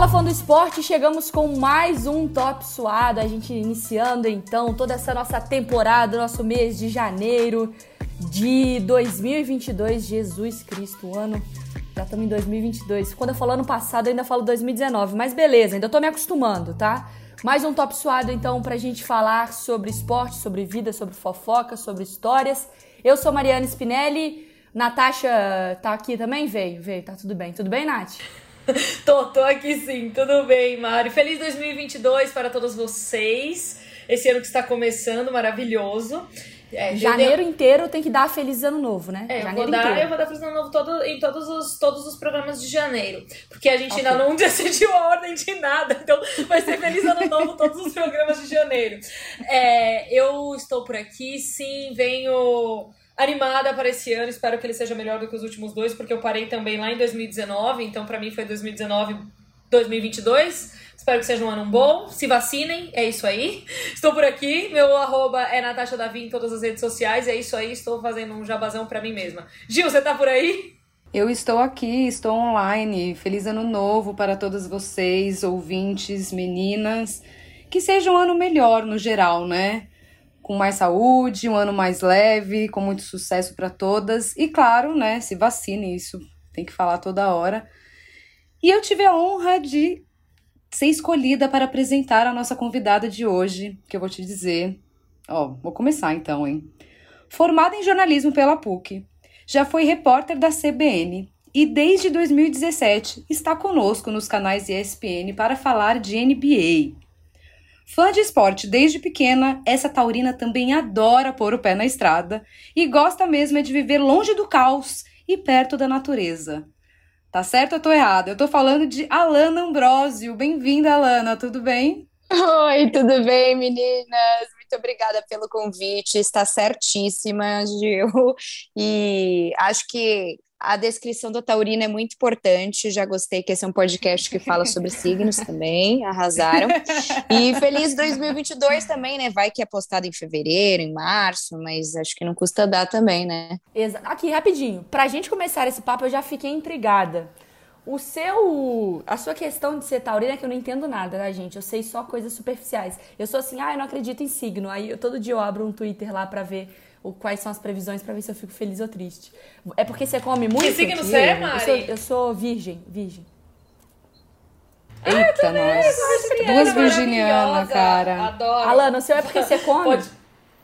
Fala fã do esporte, chegamos com mais um top suado. A gente iniciando então toda essa nossa temporada, nosso mês de janeiro de 2022. Jesus Cristo, ano. Já estamos em 2022. Quando eu falo ano passado, eu ainda falo 2019, mas beleza, ainda tô me acostumando, tá? Mais um top suado então pra gente falar sobre esporte, sobre vida, sobre fofoca, sobre histórias. Eu sou Mariana Spinelli. Natasha tá aqui também? Veio, veio, tá tudo bem. Tudo bem, Nath? tô, tô aqui sim, tudo bem, Mari. Feliz 2022 para todos vocês. Esse ano que está começando, maravilhoso. É, Janeiro inteiro tem que dar feliz ano novo, né? É, janeiro eu vou dar, inteiro. eu vou dar feliz ano novo todo, em todos os, todos os programas de janeiro. Porque a gente okay. ainda não decidiu a ordem de nada. Então vai ser feliz ano novo todos os programas de janeiro. É, eu estou por aqui, sim, venho animada para esse ano. Espero que ele seja melhor do que os últimos dois, porque eu parei também lá em 2019, então para mim foi 2019, 2022. Espero que seja um ano bom. Se vacinem, é isso aí. Estou por aqui. Meu arroba é Natasha Davi em todas as redes sociais. É isso aí. Estou fazendo um jabazão para mim mesma. Gil, você tá por aí? Eu estou aqui, estou online. Feliz ano novo para todos vocês, ouvintes, meninas. Que seja um ano melhor no geral, né? Com mais saúde, um ano mais leve, com muito sucesso para todas. E claro, né, se vacine, isso tem que falar toda hora. E eu tive a honra de ser escolhida para apresentar a nossa convidada de hoje, que eu vou te dizer. Ó, vou começar então, hein? Formada em jornalismo pela PUC, já foi repórter da CBN e desde 2017 está conosco nos canais ESPN para falar de NBA. Fã de esporte desde pequena, essa taurina também adora pôr o pé na estrada e gosta mesmo é de viver longe do caos e perto da natureza. Tá certo ou tô errada? Eu tô falando de Alana Ambrosio. Bem-vinda, Alana, tudo bem? Oi, tudo bem, meninas? Muito obrigada pelo convite. Está certíssima, Gil. E acho que a descrição da Taurina é muito importante. Já gostei que esse é um podcast que fala sobre signos também. Arrasaram. E feliz 2022 também, né? Vai que é postado em fevereiro, em março, mas acho que não custa dar também, né? Aqui, rapidinho. Pra gente começar esse papo, eu já fiquei intrigada. O seu. A sua questão de ser taurina é que eu não entendo nada, tá, gente? Eu sei só coisas superficiais. Eu sou assim, ah, eu não acredito em signo. Aí eu, todo dia eu abro um Twitter lá pra ver o, quais são as previsões para ver se eu fico feliz ou triste. É porque você come muito? Que signo você é, Mari? Eu sou, eu sou virgem, virgem. Ah, Eita, nós. Duas virginianas, cara. Adoro. Alana, o seu é porque você come? Pode...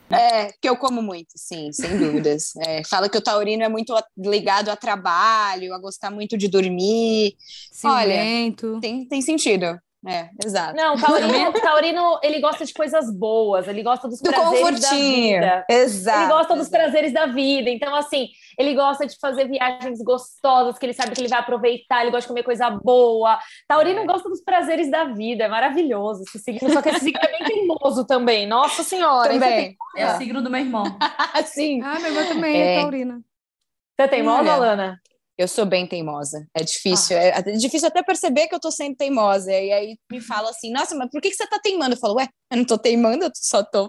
É, que eu como muito, sim, sem dúvidas. É, fala que o taurino é muito ligado a trabalho, a gostar muito de dormir. Cilento. Olha, tem, tem sentido. É, exato. Não, o taurino, taurino, ele gosta de coisas boas, ele gosta dos Do prazeres da vida. Exato. Ele gosta dos exato. prazeres da vida. Então, assim, ele gosta de fazer viagens gostosas, que ele sabe que ele vai aproveitar, ele gosta de comer coisa boa. Taurino é. gosta dos prazeres da vida, é maravilhoso esse signo. Só que esse signo é bem teimoso também. Nossa Senhora. Também. É o signo do meu irmão. Sim. Ah, meu irmão também é, é taurina. Você é teimosa, Alana? Eu sou bem teimosa. É difícil. Ah. É, é, difícil até perceber que eu tô sendo teimosa. E aí me fala assim, nossa, mas por que, que você tá teimando? Eu falo, ué, eu não tô teimando, eu só tô.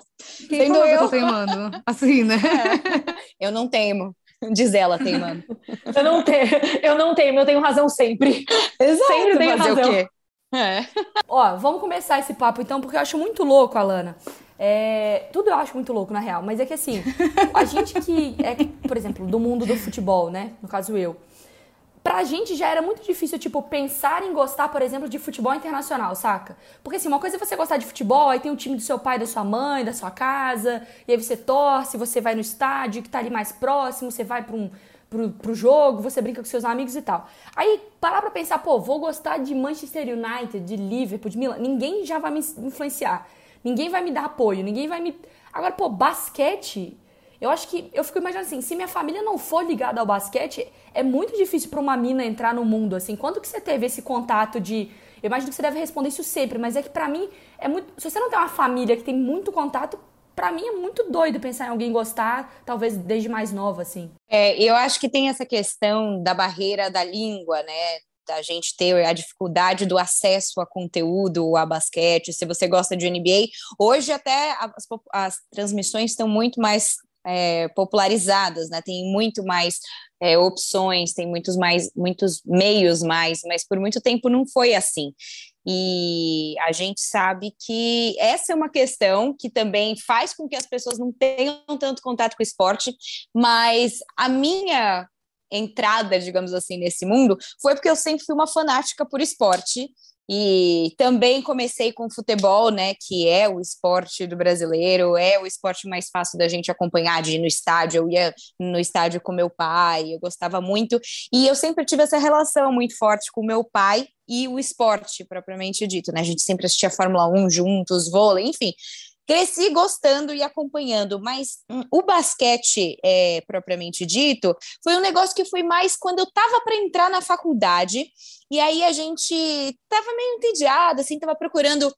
Quem sendo eu. tô teimando? Assim, né? É. Eu não teimo. Diz ela teimando. eu não tenho, eu não teimo, eu tenho razão sempre. Exato, sempre tenho fazer razão. o quê? É. Ó, vamos começar esse papo então, porque eu acho muito louco, Alana. É, tudo eu acho muito louco, na real, mas é que assim, a gente que é, por exemplo, do mundo do futebol, né? No caso eu pra gente já era muito difícil, tipo, pensar em gostar, por exemplo, de futebol internacional, saca? Porque assim, uma coisa é você gostar de futebol, aí tem o time do seu pai, da sua mãe, da sua casa, e aí você torce, você vai no estádio que tá ali mais próximo, você vai pra um, pro, pro jogo, você brinca com seus amigos e tal. Aí parar pra pensar, pô, vou gostar de Manchester United, de Liverpool, de Milan, ninguém já vai me influenciar, ninguém vai me dar apoio, ninguém vai me. Agora, pô, basquete eu acho que eu fico imaginando assim, se minha família não for ligada ao basquete, é muito difícil para uma mina entrar no mundo assim. Quando que você teve esse contato de eu imagino que você deve responder isso sempre, mas é que para mim é muito, se você não tem uma família que tem muito contato, para mim é muito doido pensar em alguém gostar, talvez desde mais nova assim. É, eu acho que tem essa questão da barreira da língua, né? da gente ter a dificuldade do acesso a conteúdo, a basquete, se você gosta de NBA. Hoje até as, as transmissões estão muito mais é, popularizadas, né? Tem muito mais é, opções, tem muitos mais, muitos meios mais, mas por muito tempo não foi assim. E a gente sabe que essa é uma questão que também faz com que as pessoas não tenham tanto contato com o esporte, mas a minha entrada, digamos assim, nesse mundo foi porque eu sempre fui uma fanática por esporte e também comecei com futebol, né, que é o esporte do brasileiro, é o esporte mais fácil da gente acompanhar, de ir no estádio. Eu ia no estádio com meu pai, eu gostava muito. E eu sempre tive essa relação muito forte com meu pai e o esporte, propriamente dito, né? A gente sempre assistia Fórmula 1 juntos, vôlei, enfim cresci gostando e acompanhando, mas hum, o basquete, é, propriamente dito, foi um negócio que foi mais quando eu estava para entrar na faculdade, e aí a gente estava meio entediada, assim, estava procurando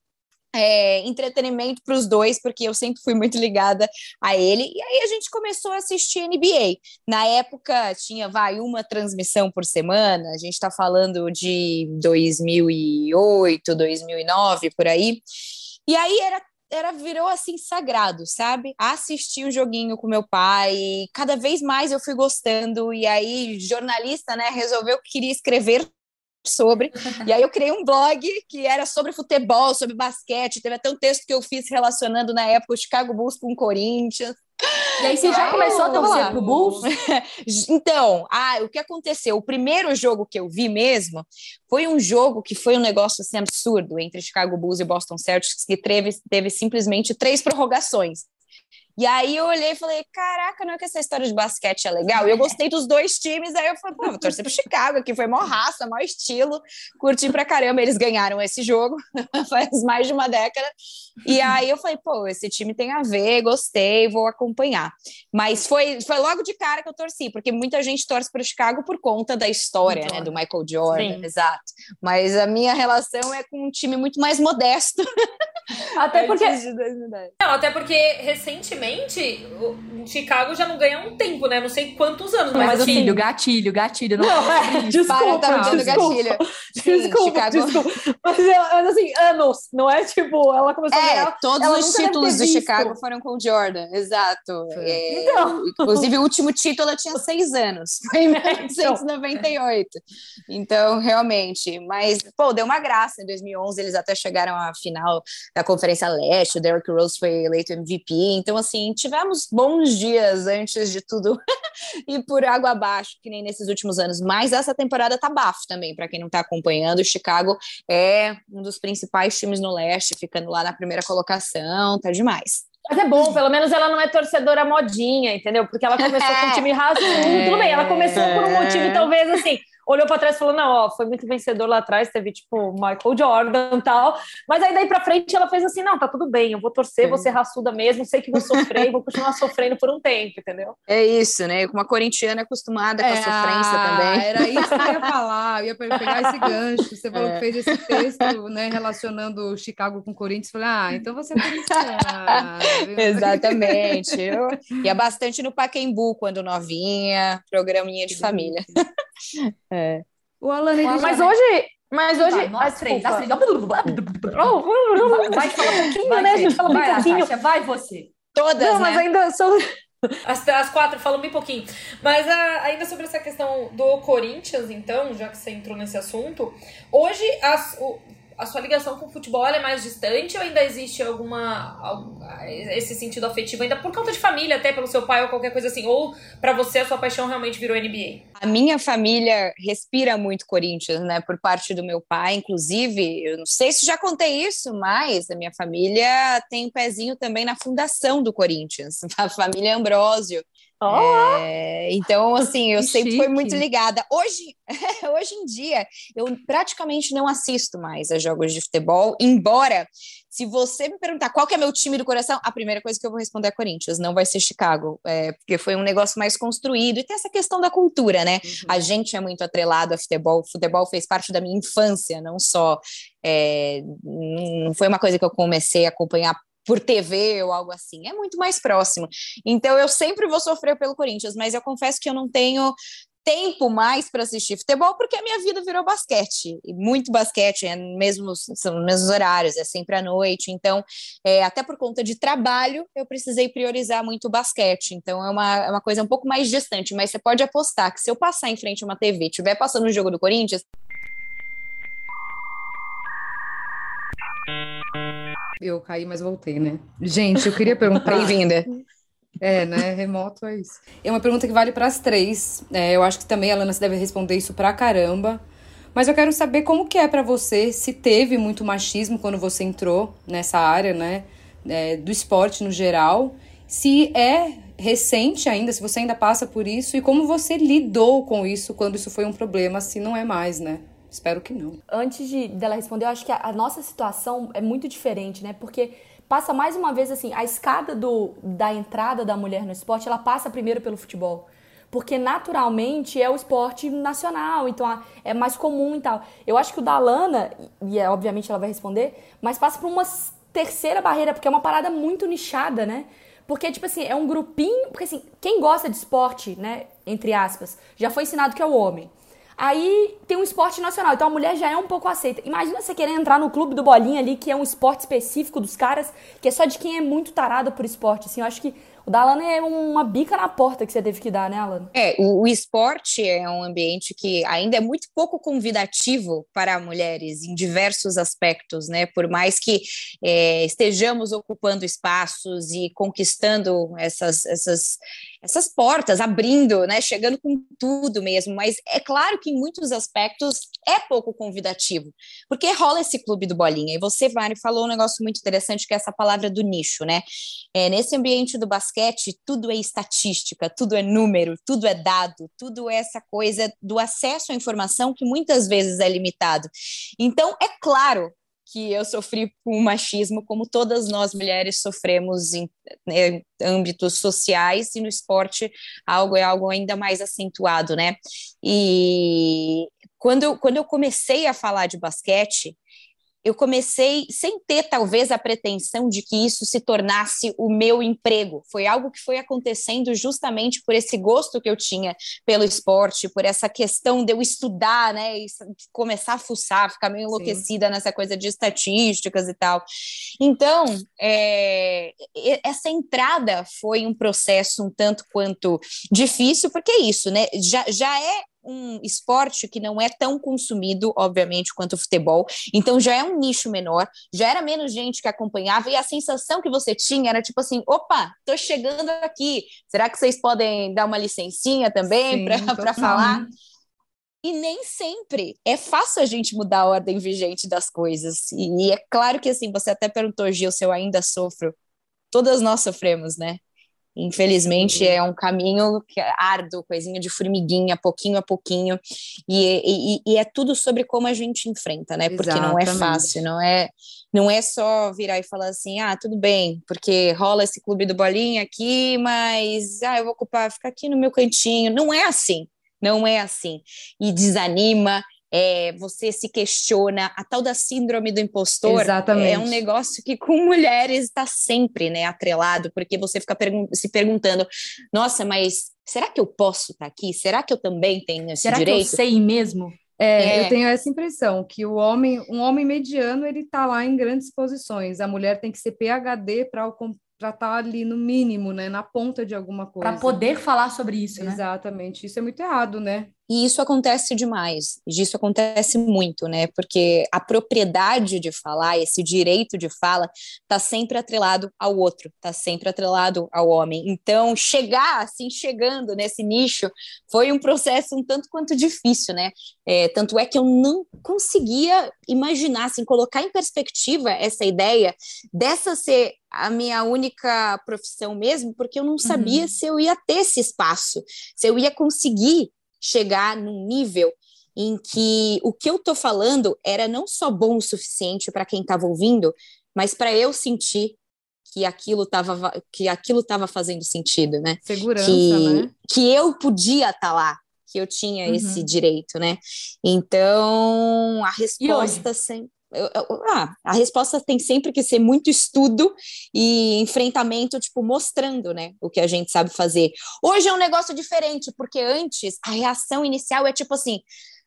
é, entretenimento para os dois, porque eu sempre fui muito ligada a ele. E aí a gente começou a assistir NBA. Na época tinha, vai, uma transmissão por semana, a gente está falando de 2008, 2009, por aí. E aí era era virou assim sagrado, sabe? Assistir o joguinho com meu pai, cada vez mais eu fui gostando e aí jornalista, né, resolveu que queria escrever sobre. E aí eu criei um blog que era sobre futebol, sobre basquete. Teve até um texto que eu fiz relacionando na época o Chicago Bulls com o Corinthians. E aí você já começou a torcer pro Bulls? então, ah, o que aconteceu? O primeiro jogo que eu vi mesmo foi um jogo que foi um negócio assim absurdo entre Chicago Bulls e Boston Celtics, que teve, teve simplesmente três prorrogações. E aí eu olhei e falei, caraca, não é que essa história de basquete é legal? E eu gostei dos dois times, aí eu falei, pô, vou torcer pro Chicago, que foi mó raça, mó estilo, curti pra caramba, eles ganharam esse jogo faz mais de uma década. E aí eu falei, pô, esse time tem a ver, gostei, vou acompanhar. Mas foi, foi logo de cara que eu torci, porque muita gente torce pro Chicago por conta da história, né, do Michael Jordan, Sim. exato. Mas a minha relação é com um time muito mais modesto. Até porque... Não, até porque recentemente recentemente, o Chicago já não ganha um tempo, né? Não sei quantos anos, mas, mas gatilho, assim... gatilho, gatilho. Não, não é, desculpa, Para, tá desculpa, gatilho. desculpa, desculpa. Mas, mas, assim, anos, não é tipo, ela começou é, a ganhar. Todos os títulos do Chicago foram com o Jordan, exato. É, então. Inclusive, o último título ela tinha seis anos, foi em 1998. Então, realmente, mas, pô, deu uma graça. Em 2011, eles até chegaram à final da Conferência Leste, o Derrick Rose foi eleito MVP, então, assim, assim, tivemos bons dias antes de tudo ir por água abaixo, que nem nesses últimos anos. Mas essa temporada tá bafo também, para quem não tá acompanhando. O Chicago é um dos principais times no leste, ficando lá na primeira colocação, tá demais. Mas é bom, pelo menos ela não é torcedora modinha, entendeu? Porque ela começou com um time raso. É, tudo bem, ela começou por um motivo, talvez assim olhou para trás e falou: não, ó, foi muito vencedor lá atrás, teve tipo Michael Jordan e tal. Mas aí daí para frente ela fez assim: não, tá tudo bem, eu vou torcer, vou ser raçuda mesmo, sei que vou sofrer e vou continuar sofrendo por um tempo, entendeu? É isso, né? Com uma corintiana acostumada com é, a sofrência ah, também. Era isso que eu ia falar, eu ia pegar esse gancho. Você falou é. que fez esse texto, né, relacionando Chicago com Corinthians. Falei, ah, então você é corintiana. Exatamente. Eu ia bastante no Paquembu quando novinha, programinha de família. É. O Alan, ele mas já... hoje, mas hoje. Vai, nós três, nós três. Vai, fala um pouquinho, vai, né? A gente fala vai, bem pouquinho. Natasha, vai você. Todas. Não, né? mas ainda são. As, as quatro falam bem pouquinho. Mas a, ah, ainda sobre essa questão do Corinthians, então, já que você entrou nesse assunto, hoje as, o, a sua ligação com o futebol é mais distante ou ainda existe alguma esse sentido afetivo ainda por conta de família até pelo seu pai ou qualquer coisa assim ou para você a sua paixão realmente virou NBA a? Minha família respira muito Corinthians né por parte do meu pai inclusive eu não sei se já contei isso mas a minha família tem um pezinho também na fundação do Corinthians a família Ambrósio Oh. É, então, assim, eu que sempre chique. fui muito ligada. Hoje, hoje em dia, eu praticamente não assisto mais a jogos de futebol, embora, se você me perguntar qual é meu time do coração, a primeira coisa que eu vou responder é Corinthians, não vai ser Chicago, é, porque foi um negócio mais construído. E tem essa questão da cultura, né? Uhum. A gente é muito atrelado a futebol, o futebol fez parte da minha infância, não só. É, não foi uma coisa que eu comecei a acompanhar por TV ou algo assim, é muito mais próximo. Então eu sempre vou sofrer pelo Corinthians, mas eu confesso que eu não tenho tempo mais para assistir futebol porque a minha vida virou basquete e muito basquete é mesmo são os mesmos horários é sempre à noite então é, até por conta de trabalho eu precisei priorizar muito o basquete então é uma, é uma coisa um pouco mais distante mas você pode apostar que se eu passar em frente a uma TV estiver passando o jogo do Corinthians eu caí mas voltei né gente eu queria perguntar bem-vinda é, né? Remoto é isso. É uma pergunta que vale para as três. É, eu acho que também a Lana deve responder isso pra caramba. Mas eu quero saber como que é para você, se teve muito machismo quando você entrou nessa área, né? É, do esporte no geral. Se é recente ainda, se você ainda passa por isso, e como você lidou com isso quando isso foi um problema, se não é mais, né? Espero que não. Antes de dela responder, eu acho que a, a nossa situação é muito diferente, né? Porque passa mais uma vez assim, a escada do, da entrada da mulher no esporte, ela passa primeiro pelo futebol. Porque naturalmente é o esporte nacional, então é mais comum e tal. Eu acho que o da Lana, e é, obviamente ela vai responder, mas passa por uma terceira barreira, porque é uma parada muito nichada, né? Porque, tipo assim, é um grupinho. Porque, assim, quem gosta de esporte, né? Entre aspas, já foi ensinado que é o homem. Aí tem um esporte nacional, então a mulher já é um pouco aceita. Imagina você querer entrar no clube do bolinha ali, que é um esporte específico dos caras, que é só de quem é muito tarado por esporte. Assim, eu acho que o da Alana é uma bica na porta que você teve que dar, né, Alana? É, o, o, esporte é um ambiente que ainda é muito pouco convidativo para mulheres em diversos aspectos, né? Por mais que é, estejamos ocupando espaços e conquistando essas, essas essas portas, abrindo, né, chegando com tudo mesmo, mas é claro que em muitos aspectos é pouco convidativo, porque rola esse clube do bolinha, e você, Vani, falou um negócio muito interessante, que é essa palavra do nicho, né, é, nesse ambiente do basquete, tudo é estatística, tudo é número, tudo é dado, tudo é essa coisa do acesso à informação que muitas vezes é limitado, então é claro que eu sofri com machismo, como todas nós mulheres sofremos em, em, âmbitos sociais e no esporte algo é algo ainda mais acentuado, né? E quando quando eu comecei a falar de basquete, eu comecei sem ter talvez a pretensão de que isso se tornasse o meu emprego. Foi algo que foi acontecendo justamente por esse gosto que eu tinha pelo esporte, por essa questão de eu estudar, né, e começar a fuçar, ficar meio enlouquecida Sim. nessa coisa de estatísticas e tal. Então, é, essa entrada foi um processo um tanto quanto difícil, porque é isso, né? Já, já é um esporte que não é tão consumido, obviamente, quanto o futebol. Então já é um nicho menor, já era menos gente que acompanhava e a sensação que você tinha era tipo assim: opa, tô chegando aqui. Será que vocês podem dar uma licencinha também para falar? E nem sempre é fácil a gente mudar a ordem vigente das coisas. E, e é claro que assim, você até perguntou, Gil, se eu ainda sofro. Todas nós sofremos, né? Infelizmente, uhum. é um caminho que é árduo, coisinha de formiguinha, pouquinho a pouquinho, e, e, e, é tudo sobre como a gente enfrenta, né? Porque Exatamente. não é fácil, não é, não é só virar e falar assim, ah, tudo bem, porque rola esse clube do bolinha aqui, mas ah, eu vou ocupar, ficar aqui no meu cantinho. Não é assim, não é assim. E desanima, é, você se questiona, a tal da síndrome do impostor Exatamente. é um negócio que com mulheres está sempre né, atrelado, porque você fica pergun se perguntando, nossa, mas será que eu posso estar tá aqui? Será que eu também tenho esse será direito? Será que eu sei mesmo? É, é, eu tenho essa impressão que o homem, um homem mediano, ele está lá em grandes posições. A mulher tem que ser PhD para estar tá ali no mínimo, né, na ponta de alguma coisa. Para poder falar sobre isso, né? Exatamente. Isso é muito errado, né? E isso acontece demais, isso acontece muito, né? Porque a propriedade de falar, esse direito de fala, está sempre atrelado ao outro, está sempre atrelado ao homem. Então, chegar assim, chegando nesse nicho, foi um processo um tanto quanto difícil, né? É, tanto é que eu não conseguia imaginar, assim, colocar em perspectiva essa ideia dessa ser a minha única profissão mesmo, porque eu não sabia uhum. se eu ia ter esse espaço, se eu ia conseguir chegar num nível em que o que eu tô falando era não só bom o suficiente para quem estava ouvindo, mas para eu sentir que aquilo estava que aquilo estava fazendo sentido, né? Segurança, que, né? Que eu podia estar tá lá, que eu tinha uhum. esse direito, né? Então, a resposta sempre ah, a resposta tem sempre que ser muito estudo e enfrentamento, tipo, mostrando, né, o que a gente sabe fazer. Hoje é um negócio diferente, porque antes a reação inicial é tipo assim,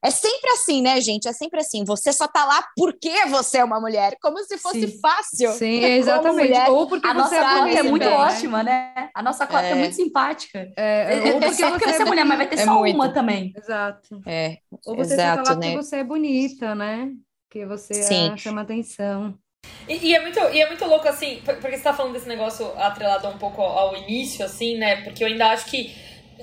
é sempre assim, né, gente? É sempre assim. Você só tá lá porque você é uma mulher, como se fosse Sim. fácil. Sim, exatamente. mulher, Ou porque A você nossa é cota é muito né? ótima, né? A nossa cota é, É. muito simpática. É, É, ou é porque porque você é mulher, mas vai ter É só muito. uma também. Exato. É, Ou você só exato, tá lá né? porque você é bonita, né? Que você Sim. chama atenção. E, e é muito, e é muito louco, assim, por- porque você tá falando desse negócio atrelado um pouco ao, início, assim, né? Porque eu ainda acho que.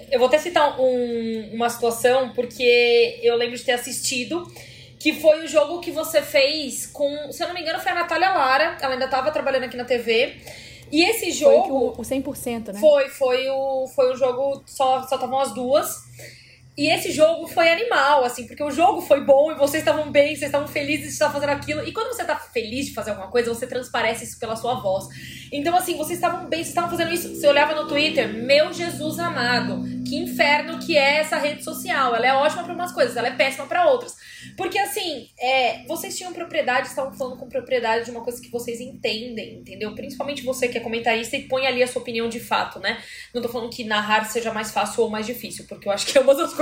Eu vou até citar um- uma situação, porque eu lembro de ter assistido, que foi o jogo que você fez com. Se eu não me engano, foi a Natália Lara, ela ainda tava trabalhando aqui na TV. E esse Foi jogo. o, o 100%, né? Foi, foi o, foi o jogo, só só estavam as duas. E esse jogo foi animal, assim, porque o jogo foi bom e vocês estavam bem, vocês estavam felizes de estar fazendo aquilo. E quando você tá feliz de fazer alguma coisa, você transparece isso pela sua voz. Então, assim, vocês estavam bem, vocês estavam fazendo isso. Você olhava no Twitter, meu Jesus amado, que inferno que é essa rede social. Ela é ótima pra umas coisas, ela é péssima pra outras. Porque, assim, é, vocês tinham propriedade, estavam falando com propriedade de uma coisa que vocês entendem, entendeu? Principalmente você que é comentarista e põe ali a sua opinião de fato, né? Não tô falando que narrar seja mais fácil ou mais difícil, porque eu acho que ambas as coisas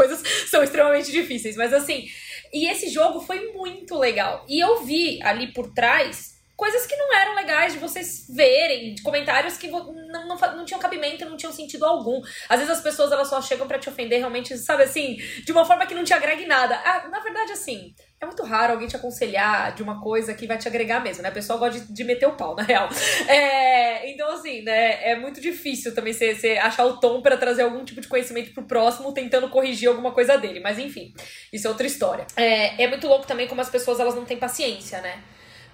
são extremamente difíceis. Mas assim, e esse jogo foi muito legal. E eu vi ali por trás coisas que não eram legais de vocês verem, de comentários que não, não, não tinham cabimento, não tinham sentido algum. Às vezes as pessoas elas só chegam pra te ofender realmente, sabe assim, de uma forma que não te agrega nada. Ah, na verdade, assim, é muito raro alguém te aconselhar de uma coisa que vai te agregar mesmo, né? A pessoa gosta de, de meter o pau, na real. É, então, assim, né? É muito difícil também você, achar o tom pra trazer algum tipo de conhecimento pro próximo, tentando corrigir alguma coisa dele. Mas enfim, isso é outra história. É, é muito louco também como as pessoas elas não têm paciência, né?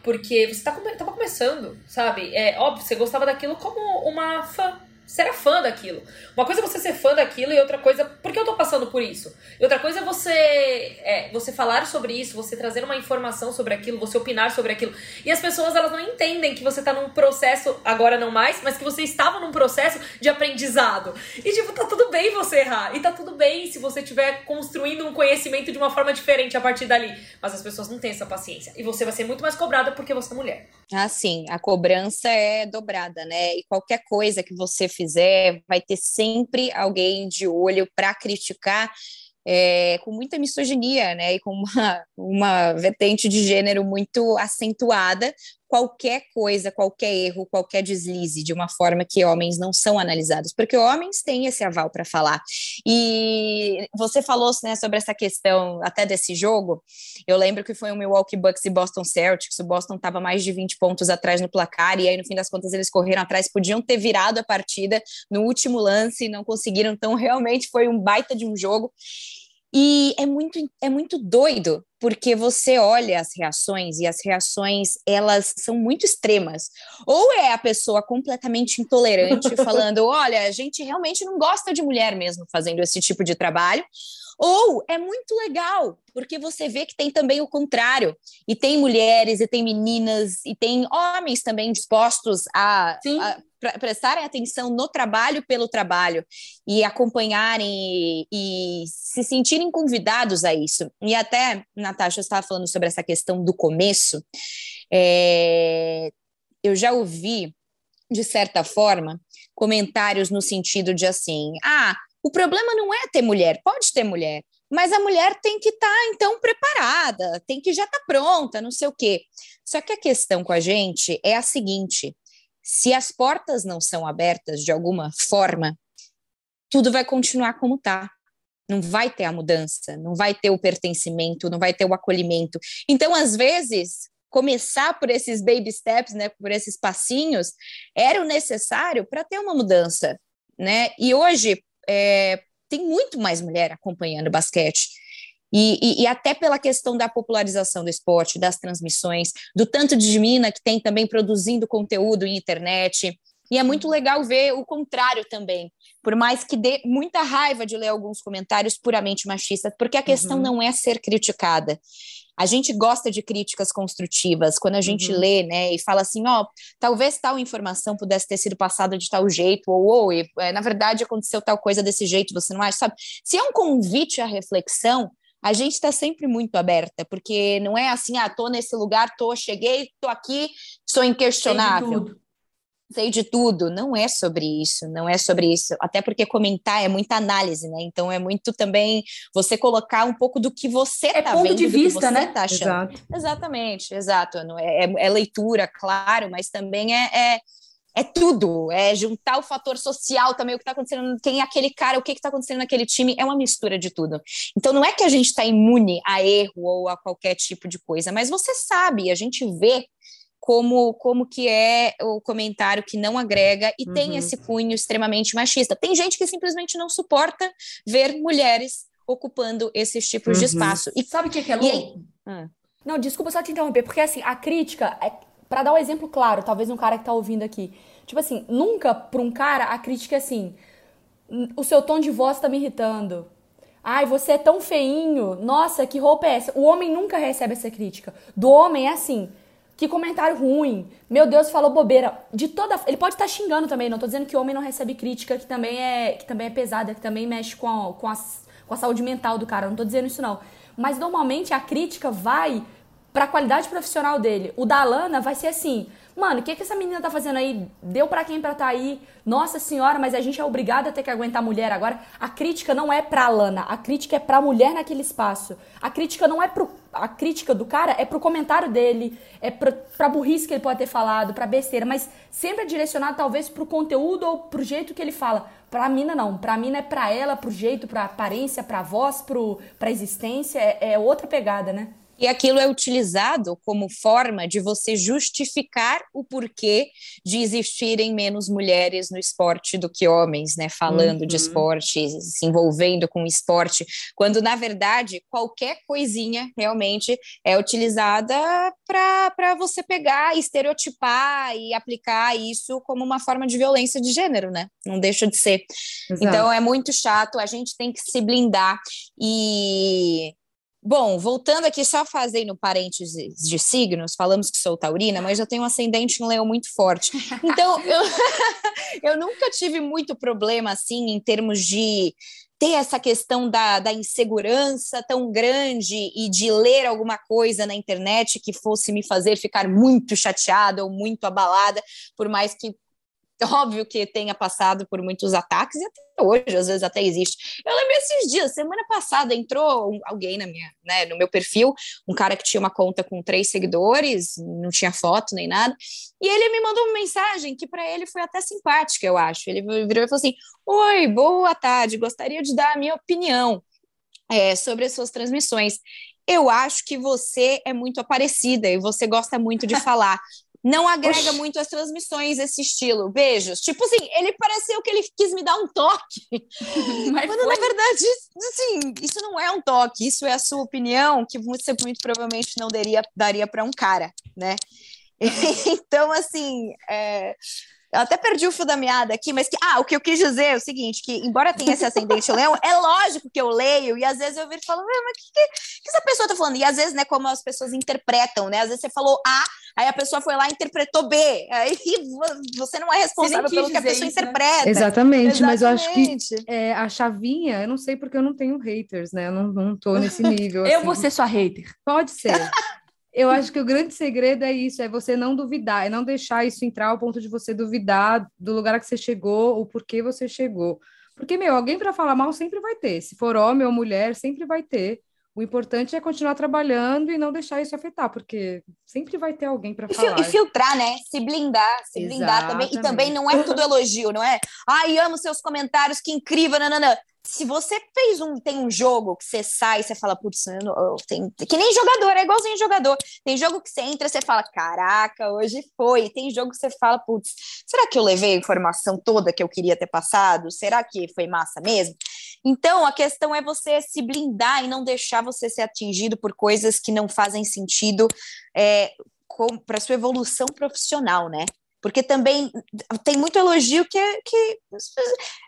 Porque você tá come- tava começando, sabe? É óbvio, você gostava daquilo como uma fã. Você era fã daquilo. Uma coisa é você ser fã daquilo e outra coisa. Por que eu tô passando por isso? E outra coisa é você, é, você falar sobre isso, você trazer uma informação sobre aquilo, você opinar sobre aquilo. E as pessoas elas não entendem que você tá num processo, agora não mais, mas que você estava num processo de aprendizado. E tipo, tá tudo bem você errar. E tá tudo bem se você estiver construindo um conhecimento de uma forma diferente a partir dali. Mas as pessoas não têm essa paciência. E você vai ser muito mais cobrada porque você é mulher. Ah, sim, a cobrança é dobrada, né? E qualquer coisa que você fizer, vai ter sempre alguém de olho para criticar. é, com muita misoginia, né? E com uma, uma vertente de gênero muito acentuada, qualquer coisa, qualquer erro, qualquer deslize, de uma forma que homens não são analisados, porque homens têm esse aval para falar. E você falou né, sobre essa questão até desse jogo. Eu lembro que foi o Milwaukee Bucks e Boston Celtics. O Boston estava mais de 20 pontos atrás no placar, e aí, no fim das contas, eles correram atrás, podiam ter virado a partida no último lance e não conseguiram. Então, realmente foi um baita de um jogo. E é muito, é muito doido, porque você olha as reações e as reações, elas são muito extremas. Ou é a pessoa completamente intolerante falando, olha, a gente realmente não gosta de mulher mesmo fazendo esse tipo de trabalho, ou é muito legal, porque você vê que tem também o contrário. E tem mulheres, e tem meninas, e tem homens também dispostos a, a pre- prestarem atenção no trabalho pelo trabalho e acompanharem e, e se sentirem convidados a isso. E até, Natasha, você estava falando sobre essa questão do começo. É, eu já ouvi, de certa forma, comentários no sentido de assim: ah, o problema não é ter mulher, pode ter mulher, mas a mulher tem que estar, então, preparada, tem que já estar pronta, não sei o quê. Só que a questão com a gente é a seguinte: se as portas não são abertas de alguma forma, tudo vai continuar como está. Não vai ter a mudança, não vai ter o pertencimento, não vai ter o acolhimento. Então, às vezes, começar por esses baby steps, né, por esses passinhos, era o necessário para ter uma mudança, né? E hoje é, tem muito mais mulher acompanhando basquete. E, e, e, até pela questão da popularização do esporte, das transmissões, do tanto de mina que tem também produzindo conteúdo em internet. E é muito legal ver o contrário também, por mais que dê muita raiva de ler alguns comentários puramente machistas, porque a questão uhum. não é ser criticada. A gente gosta de críticas construtivas, quando a gente uhum. lê, né, e fala assim, ó, oh, talvez tal informação pudesse ter sido passada de tal jeito, ou, ou é, na verdade aconteceu tal coisa desse jeito, você não acha, sabe? Se é um convite à reflexão, a gente está sempre muito aberta, porque não é assim, ah, tô nesse lugar, tô, cheguei, tô aqui, sou inquestionável sei de tudo. Não é sobre isso, não é sobre isso. Até porque comentar é muita análise, né? Então é muito também você colocar um pouco do que você é tá ponto de vista, né? Tá Exato. Exatamente, exato. É, é, é, leitura, claro, mas também é, é, é tudo. É juntar o fator social também, o que está acontecendo, quem é aquele cara, o que está acontecendo naquele time, é uma mistura de tudo. Então não é que a gente está imune a erro ou a qualquer tipo de coisa, mas você sabe, a gente vê como, como que é o comentário que não agrega e uhum. tem esse cunho extremamente machista. Tem gente que simplesmente não suporta ver mulheres ocupando esses tipos uhum. de espaço. E sabe o que, que é louco? Ah. Não, desculpa só te interromper, porque assim, a crítica, é, para dar um exemplo claro, talvez um cara que tá ouvindo aqui, tipo assim, nunca para um cara a crítica é assim, o seu tom de voz tá me irritando. Ai, você é tão feinho. Nossa, que roupa é essa? O homem nunca recebe essa crítica. Do homem é assim, que comentário ruim. Meu Deus, falou bobeira. De toda, ele pode estar xingando também, não tô dizendo que o homem não recebe crítica, que também é, que também é pesada, que também mexe com a, com a, com a saúde mental do cara, não tô dizendo isso não. Mas normalmente a crítica vai para a qualidade profissional dele. O da Lana vai ser assim: Mano, o que, que essa menina tá fazendo aí? Deu para quem pra tá aí? Nossa senhora, mas a gente é obrigada a ter que aguentar a mulher agora. A crítica não é pra Lana, a crítica é pra mulher naquele espaço. A crítica não é pro. A crítica do cara é pro comentário dele, é pra, pra burrice que ele pode ter falado, pra besteira, mas sempre é direcionado talvez pro conteúdo ou pro jeito que ele fala. Pra mina não, pra mina é pra ela, pro jeito, pra aparência, pra voz, pro, pra existência, é, é outra pegada, né? E aquilo é utilizado como forma de você justificar o porquê de existirem menos mulheres no esporte do que homens, né? Falando uhum. de esporte, se envolvendo com esporte, quando na verdade qualquer coisinha realmente é utilizada para você pegar, estereotipar e aplicar isso como uma forma de violência de gênero, né? Não deixa de ser. Exato. Então é muito chato, a gente tem que se blindar e Bom, voltando aqui, só fazendo parênteses de signos, falamos que sou taurina, mas eu tenho um ascendente em leão muito forte. Então, eu, eu nunca tive muito problema, assim, em termos de ter essa questão da, da insegurança tão grande e de ler alguma coisa na internet que fosse me fazer ficar muito chateada ou muito abalada, por mais que óbvio que tenha passado por muitos ataques e até hoje, às vezes até existe. Eu lembro esses dias, semana passada entrou alguém na minha, né, no meu perfil, um cara que tinha uma conta com três seguidores, não tinha foto nem nada, e ele me mandou uma mensagem que para ele foi até simpática, eu acho. Ele virou e falou assim: "Oi, boa tarde, gostaria de dar a minha opinião é, sobre as suas transmissões." Eu acho que você é muito aparecida e você gosta muito de falar não agrega Oxi. muito as transmissões esse estilo. Beijos. Tipo assim, ele pareceu que ele quis me dar um toque. Mas Quando, foi... na verdade, assim, isso não é um toque, isso é a sua opinião, que você muito provavelmente não daria, daria para um cara, né? então, assim, é, eu até perdi o fio da meada aqui, mas que, ah, o que eu quis dizer é o seguinte, que embora tenha esse ascendente leão, é lógico que eu leio, e às vezes eu viro e falo, mas o que, que, que, essa pessoa tá falando? E às vezes, né, como as pessoas interpretam, né? Às vezes você falou A, aí a pessoa foi lá e interpretou B, aí você não é responsável pelo que a pessoa isso, né? interpreta. Né? Exatamente, Exatamente, mas eu acho que é, a chavinha, eu não sei porque eu não tenho haters, né? Eu não, não tô nesse nível. eu assim. vou ser sua hater. Pode ser. Eu acho que o grande segredo é isso, é você não duvidar, é não deixar isso entrar ao ponto de você duvidar do lugar que você chegou, o porquê você chegou. Porque, meu, alguém para falar mal sempre vai ter. Se for homem ou mulher, sempre vai ter. O importante é continuar trabalhando e não deixar isso afetar, porque sempre vai ter alguém para falar. E filtrar, né? Se blindar, se Exatamente. blindar também. E também não é tudo elogio, não é? Ai, amo seus comentários, que incrível, nananã se você fez um tem um jogo que você sai, você fala, putz, tem, que nem jogador, é igualzinho jogador. Tem jogo que você entra, você fala, caraca, hoje foi. Tem jogo que você fala, putz, será que eu levei a informação toda que eu queria ter passado? Será que foi massa mesmo? Então, a questão é você se blindar e não deixar você ser atingido por coisas que não fazem sentido é, para sua evolução profissional, né? porque também tem muito elogio que, que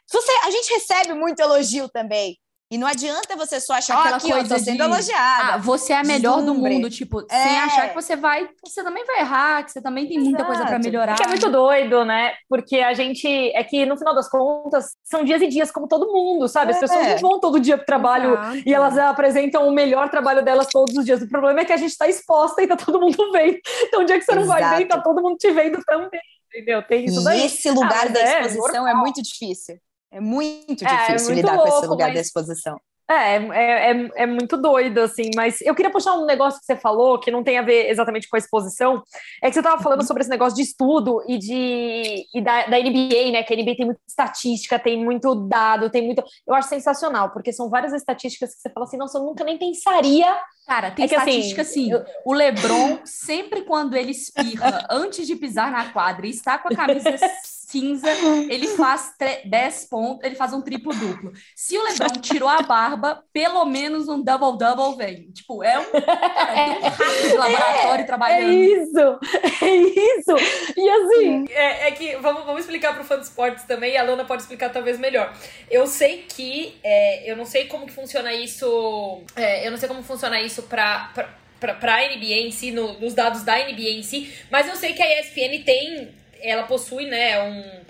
você, a gente recebe muito elogio também. E não adianta você só achar que aqui, eu tô sendo de... elogiada. Ah, você é a melhor Deslumbre. do mundo, tipo, é. sem achar que você vai, você também vai errar, que você também tem muita Exato. coisa para melhorar. Que é muito doido, né? Porque a gente é que no final das contas são dias e dias como todo mundo, sabe? As é. pessoas não vão todo dia pro trabalho Exato. e elas apresentam o melhor trabalho delas todos os dias. O problema é que a gente tá exposta e tá todo mundo vendo. Então, o dia que você não Exato. vai ver, tá todo mundo te vendo também. Entendeu? Tem isso daí. E esse lugar ah, da é exposição é, é muito difícil. É muito é, é difícil é, lidar louco, com esse lugar mas... da exposição. É, é, é, é, muito doido, assim, mas eu queria puxar um negócio que você falou, que não tem a ver exatamente com a exposição, é que você estava falando sobre esse negócio de estudo e, de, e da, da NBA, né, que a NBA tem muita estatística, tem muito dado, tem muito... Eu acho sensacional, porque são várias estatísticas que você fala assim, nossa, eu nunca nem pensaria... Cara, tem é que, assim, estatística assim, eu... o LeBron, sempre quando ele espirra antes de pisar na quadra e está com a camisa cinza, ele faz 10 pontos, ele faz um triplo duplo. Se o LeBron tirou a barba, pelo menos um double-double vem. Tipo, é um, é um rato de laboratório é, trabalhando. É isso, é isso. E assim, é, é, que, vamos, vamos explicar para o fã de esportes também, e a Lana pode explicar talvez melhor. Eu sei que, é, eu não sei como que funciona isso, é, eu não sei como funciona isso para para a NBA em si, no, nos dados da NBA em si, mas eu sei que a ESPN tem ela possui, né, um,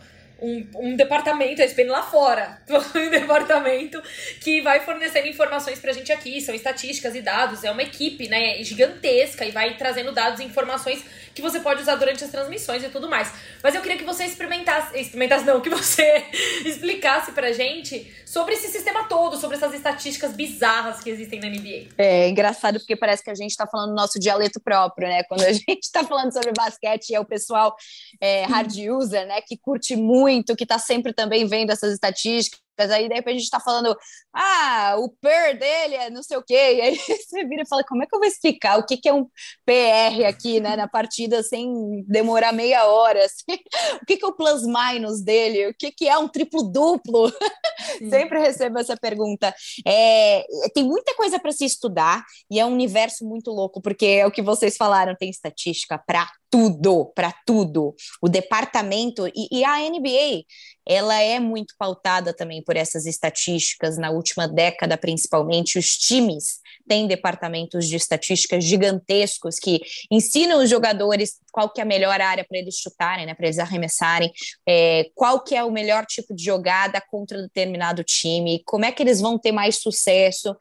um, um departamento, a ESPN lá fora, um departamento que vai fornecendo informações pra gente aqui, são estatísticas e dados, é uma equipe, né, gigantesca e vai trazendo dados e informações que você pode usar durante as transmissões e tudo mais. Mas eu queria que você experimentasse, experimentasse não, que você explicasse pra gente sobre esse sistema todo, sobre essas estatísticas bizarras que existem na NBA. É engraçado porque parece que a gente tá falando nosso dialeto próprio, né? Quando a gente tá falando sobre basquete, é o pessoal é, hard user, né, que curte muito, que tá sempre também vendo essas estatísticas Aí, de repente, a gente tá falando, ah, o PER dele é não sei o quê. E aí você vira e fala, como é que eu vou explicar o que, que é um PR aqui, né, na partida, sem demorar meia hora? Assim? O que, que é o plus-minus dele? O que, que é um triplo-duplo? Sempre recebo essa pergunta. É, tem muita coisa para se estudar e é um universo muito louco, porque é o que vocês falaram, tem estatística para tudo, para tudo. O departamento e, e, a NBA, ela é muito pautada também por essas estatísticas. Na última década, principalmente, os times têm departamentos de estatísticas gigantescos que ensinam os jogadores qual que é a melhor área para eles chutarem, né, para eles arremessarem, é, qual que é o melhor tipo de jogada contra determinado time, como é que eles vão ter mais sucesso.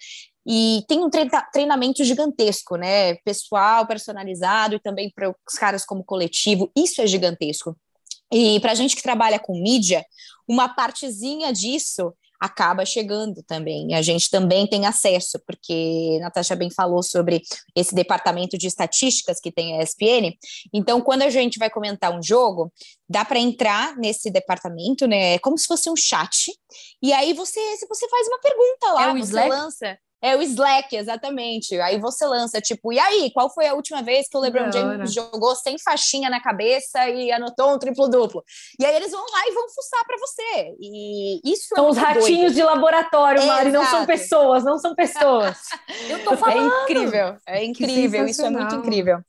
E tem um treinamento gigantesco, né? Pessoal, personalizado e também para os caras como coletivo. Isso é gigantesco. E para a gente que trabalha com mídia, uma partezinha disso acaba chegando também. A gente também tem acesso, porque Natasha bem falou sobre esse departamento de estatísticas que tem a ESPN. Então, quando a gente vai comentar um jogo, dá para entrar nesse departamento, né? É como se fosse um chat. E aí você, você faz uma pergunta lá, é você Slack? lança. É o Slack, exatamente. Aí você lança, tipo, e aí, qual foi a última vez que o LeBron James jogou sem faixinha na cabeça e anotou um triplo-duplo? E aí eles vão lá e vão fuçar para você. E isso é São é os ratinhos doido. de laboratório, é, Mari, não são pessoas, não são pessoas. Eu tô falando. É incrível, é incrível, isso é muito incrível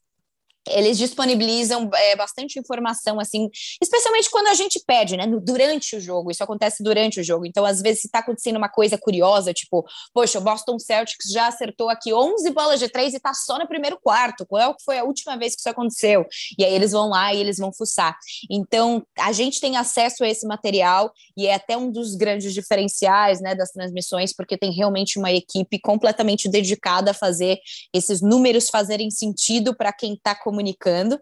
eles disponibilizam é, bastante informação, assim, especialmente quando a gente pede, né, durante o jogo, isso acontece durante o jogo, então às vezes se tá acontecendo uma coisa curiosa, tipo, poxa, o Boston Celtics já acertou aqui 11 bolas de três e tá só no primeiro quarto, qual foi a última vez que isso aconteceu? E aí eles vão lá e eles vão fuçar. Então, a gente tem acesso a esse material e é até um dos grandes diferenciais, né, das transmissões, porque tem realmente uma equipe completamente dedicada a fazer esses números fazerem sentido para quem tá com comunicando.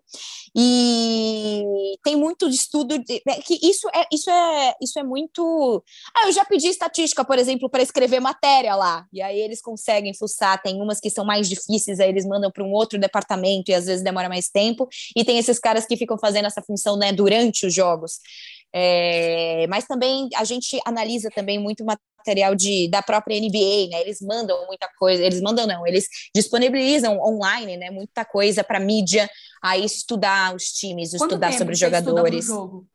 E tem muito estudo de, né, que isso é isso é isso é muito ah, eu já pedi estatística por exemplo para escrever matéria lá. E aí eles conseguem fuçar tem umas que são mais difíceis aí eles mandam para um outro departamento e às vezes demora mais tempo. E tem esses caras que ficam fazendo essa função né durante os jogos é, mas também a gente analisa também muito material de, da própria NBA, né? Eles mandam muita coisa, eles mandam não, eles disponibilizam online, né? Muita coisa para mídia a estudar os times, Quanto estudar sobre os jogadores. Jogo,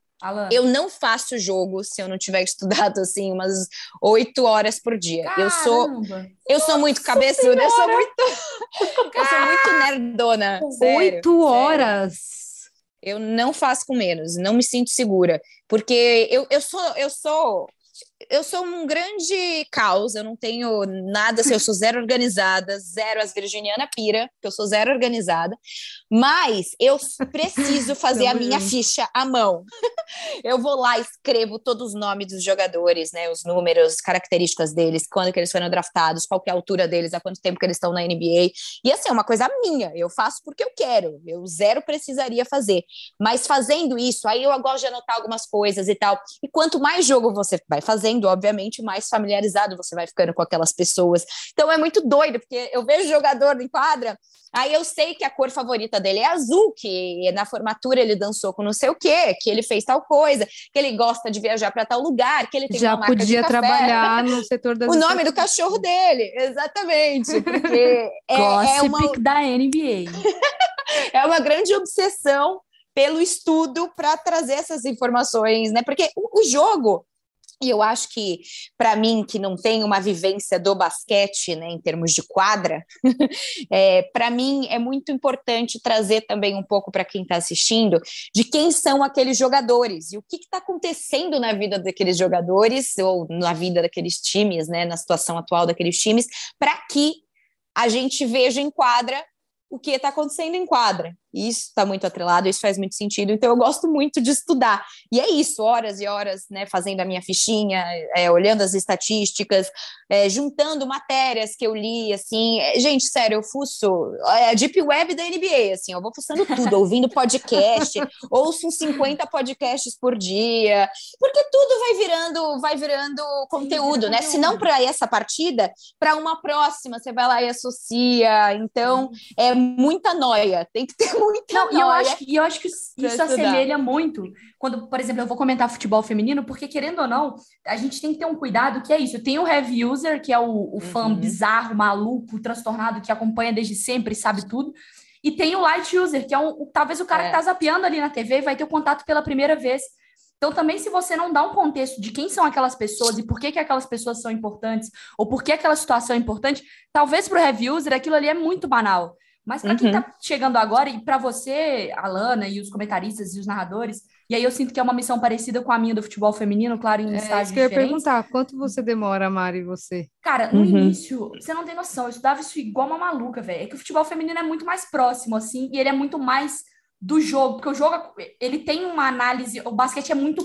eu não faço jogo se eu não tiver estudado assim umas oito horas por dia. Caramba. Eu sou eu sou muito cabeçuda, eu sou muito eu sou muito nerdona. Oito horas. Eu não faço com menos, não me sinto segura, porque eu, eu sou eu sou eu sou um grande caos, eu não tenho nada, assim, eu sou zero organizada, zero as virginiana pira, porque eu sou zero organizada, mas eu preciso fazer a minha ficha à mão. eu vou lá, escrevo todos os nomes dos jogadores, né, os números, características deles, quando que eles foram draftados, qual é a altura deles, há quanto tempo que eles estão na NBA, e assim, é uma coisa minha, eu faço porque eu quero, eu zero precisaria fazer, mas fazendo isso, aí eu gosto de anotar algumas coisas e tal, e quanto mais jogo você vai fazer fazendo, obviamente, mais familiarizado você vai ficando com aquelas pessoas. Então é muito doido, porque eu vejo jogador em quadra, aí eu sei que a cor favorita dele é azul, que na formatura ele dançou com não sei o quê, que ele fez tal coisa, que ele gosta de viajar para tal lugar, que ele tem Já uma marca podia de café. trabalhar no setor das O nome do cachorro dele, exatamente, porque é, é uma, da NBA. é uma grande obsessão pelo estudo para trazer essas informações, né? Porque o, o jogo, e eu acho que, para mim, que não tem uma vivência do basquete, né, em termos de quadra, é, para mim é muito importante trazer também um pouco para quem está assistindo de quem são aqueles jogadores e o que está acontecendo na vida daqueles jogadores ou na vida daqueles times, né, na situação atual daqueles times, para que a gente veja em quadra o que está acontecendo em quadra. Isso está muito atrelado, isso faz muito sentido. Então, eu gosto muito de estudar. E é isso, horas e horas, né, fazendo a minha fichinha, é, olhando as estatísticas, é, juntando matérias que eu li, assim. É, gente, sério, eu fuço é a Deep Web da NBA, assim, eu vou fuçando tudo, ouvindo podcast, ouço uns 50 podcasts por dia, porque tudo vai virando, vai virando conteúdo, né? Se não para essa partida, para uma próxima, você vai lá e associa. Então, é muita noia, tem que ter muita Não, e eu acho, que- e eu acho que isso estudar. assemelha muito quando, por exemplo, eu vou comentar futebol feminino, porque querendo ou não, a gente tem que ter um cuidado que é isso. Tem o heavy user, que é o, o fã Uhum. bizarro, maluco, transtornado, que acompanha desde sempre e sabe tudo. E tem o light user, que é um, o- talvez o cara É. que tá zapeando ali na TV e vai ter o contato pela primeira vez. Então, também, se você não dá um contexto de quem são aquelas pessoas e por que, que aquelas pessoas são importantes, ou por que aquela situação é importante, talvez para o heavy user aquilo ali é muito banal. Mas para quem Uhum. está chegando agora, e para você, Alana, e os comentaristas e os narradores, e aí eu sinto que é uma missão parecida com a minha do futebol feminino, claro, em É que eu ia diferentes. perguntar. Quanto você demora, Mari, você? Cara, no Uhum. início, você não tem noção, eu estudava isso igual uma maluca, velho. É que o futebol feminino é muito mais próximo, assim, e ele é muito mais do jogo, porque o jogo, ele tem uma análise, o basquete é muito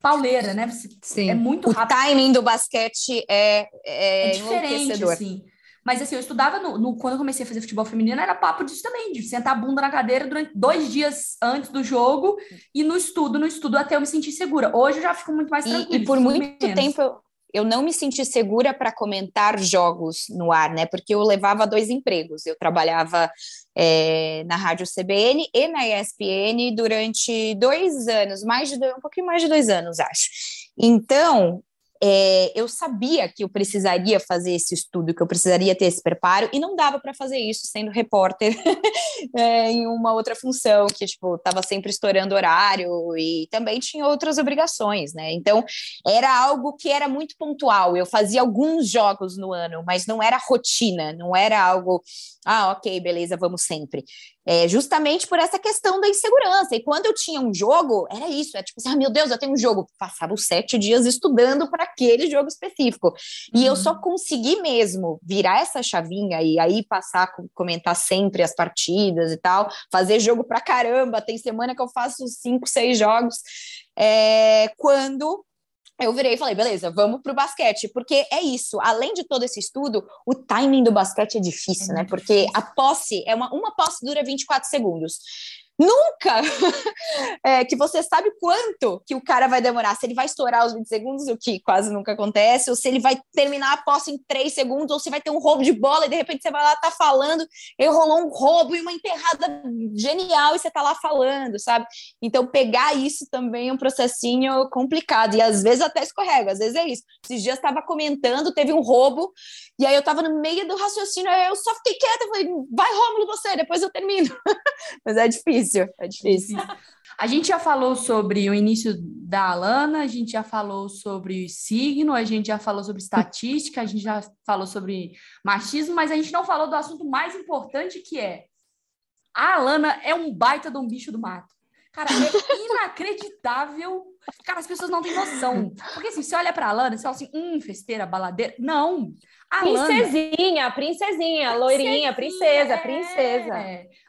pauleira, né? Você- Sim. É muito O rápido. timing do basquete é, é, É diferente, assim. Mas assim, eu estudava no, no- quando eu comecei a fazer futebol feminino, era papo disso também, de sentar a bunda na cadeira durante dois dias antes do jogo e no estudo, no estudo até eu me sentir segura. Hoje eu já fico muito mais E, tranquila. e por estudo muito menos. tempo eu, eu não me senti segura para comentar jogos no ar, né? Porque eu levava dois empregos. Eu trabalhava é, na Rádio CBN e na ESPN durante dois anos, mais de dois, um pouquinho mais de dois anos, acho. Então, é, eu sabia que eu precisaria fazer esse estudo, que eu precisaria ter esse preparo, e não dava para fazer isso sendo repórter é, em uma outra função, que, tipo, estava sempre estourando horário e também tinha outras obrigações, né? Então, era algo que era muito pontual. Eu fazia alguns jogos no ano, mas não era rotina, não era algo, ah, ok, beleza, vamos sempre. É, justamente por essa questão da insegurança. E quando eu tinha um jogo, era isso, é tipo assim, ah, meu Deus, eu tenho um jogo. Passava os sete dias estudando para aquele jogo específico. E Uhum. eu só consegui mesmo virar essa chavinha e aí passar comentar sempre as partidas e tal, fazer jogo pra caramba. Tem semana que eu faço cinco, seis jogos. é, quando eu virei e falei, beleza, vamos pro basquete, porque é isso, além de todo esse estudo, o timing do basquete é difícil, É né? Porque a posse é uma, uma posse dura 24 segundos. Nunca é, que você sabe quanto que o cara vai demorar, se ele vai estourar os 20 segundos, o que quase nunca acontece, ou se ele vai terminar a posse em 3 segundos, ou se vai ter um roubo de bola e de repente você vai lá, tá falando, e rolou um roubo e uma enterrada genial e você tá lá falando, sabe? Então, pegar isso também é um processinho complicado. E às vezes até escorrega, às vezes é isso. Esses dias estava comentando, teve um roubo, e aí eu tava no meio do raciocínio, aí eu só fiquei quieta, falei, vai, Rômulo, você, depois eu termino. Mas é difícil, é difícil. A gente já falou sobre o início da Alana, a gente já falou sobre signo, a gente já falou sobre estatística, a gente já falou sobre machismo, mas a gente não falou do assunto mais importante que é a Alana é um baita de um bicho do mato. Cara, é inacreditável. Cara, as pessoas não têm noção. Porque assim, você olha pra Alana, você fala assim, hum, festeira, baladeira. Não. A princesinha, Lana... princesinha, loirinha, princesa, é... princesa.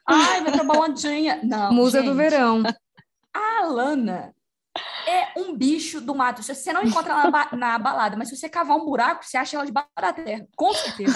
Ai, vai pra baladinha. Não. Musa gente, do verão. A Alana é um bicho do mato. Você não encontra ela na, na, balada, mas se você cavar um buraco, você acha ela debaixo da terra. Com certeza.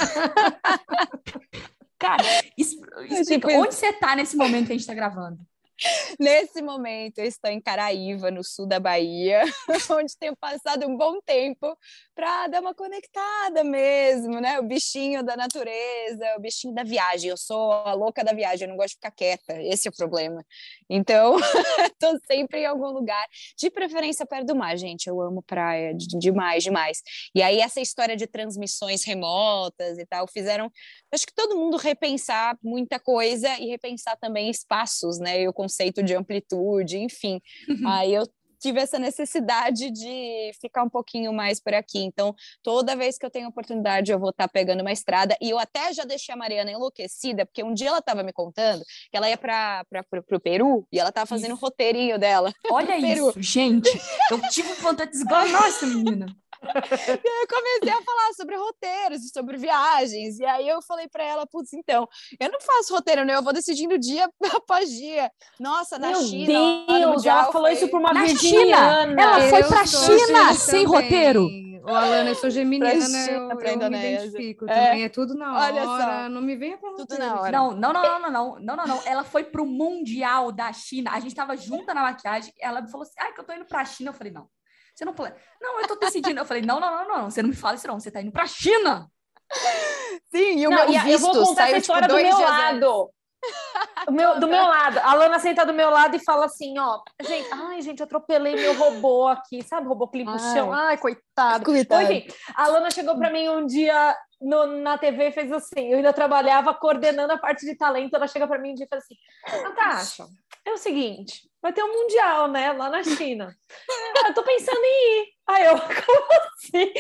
Cara, explica, tipo onde você tá nesse momento que a gente tá gravando? Nesse momento, eu estou em Caraíva, no sul da Bahia, onde tenho passado um bom tempo para dar uma conectada mesmo, né? O bichinho da natureza, o bichinho da viagem. Eu sou a louca da viagem, eu não gosto de ficar quieta, esse é o problema. Então, estou sempre em algum lugar, de preferência perto do mar, gente. Eu amo praia demais, demais. E aí, essa história de transmissões remotas e tal, fizeram, acho que todo mundo repensar muita coisa e repensar também espaços, né? Eu conceito de amplitude, enfim. Uhum. Aí eu tive essa necessidade de ficar um pouquinho mais por aqui. Então, toda vez que eu tenho oportunidade, eu vou estar tá pegando uma estrada. E eu até já deixei a Mariana enlouquecida, porque um dia ela estava me contando que ela ia para o Peru e ela estava fazendo o um roteirinho dela. Olha isso, gente. Eu tive vontade de esganar essa menina eu comecei a falar sobre roteiros e sobre viagens. E aí eu falei para ela, putz, então, eu não faço roteiro, né? Eu vou decidindo dia após dia. Nossa, na Meu China. Meu Deus, ela falou foi... isso por uma na virginiana. China. Ela foi pra China sem também. roteiro. Ô, Alana, eu sou geminiana, né? Eu, eu me identifico é. também. É tudo na Olha hora. Só. Não me venha com tudo na hora. Não, não, não, não, não, não, não, não, não. Ela foi pro Mundial da China. A gente tava junta na maquiagem. Ela me falou assim, ai, que eu tô indo pra China. Eu falei, não. Você não pode. Não, eu tô decidindo. Eu falei, não, não, não, não, você não me fala isso, não. Você tá indo pra China. Sim, e o não, meu visto eu vou contar saiu, essa tipo, história tipo, do meu lado. Do meu, do meu lado, a Lana senta do meu lado e fala assim: ó, gente, ai, gente, atropelei meu robô aqui, sabe? O robô que limpa o chão. Ai, coitado. coitado. Enfim, a Lana chegou para mim um dia no, na TV e fez assim: eu ainda trabalhava coordenando a parte de talento. Ela chega para mim um dia e fala assim: Natasha, é o seguinte, vai ter um mundial, né, lá na China. Ah, eu tô pensando em ir. Aí eu, como assim?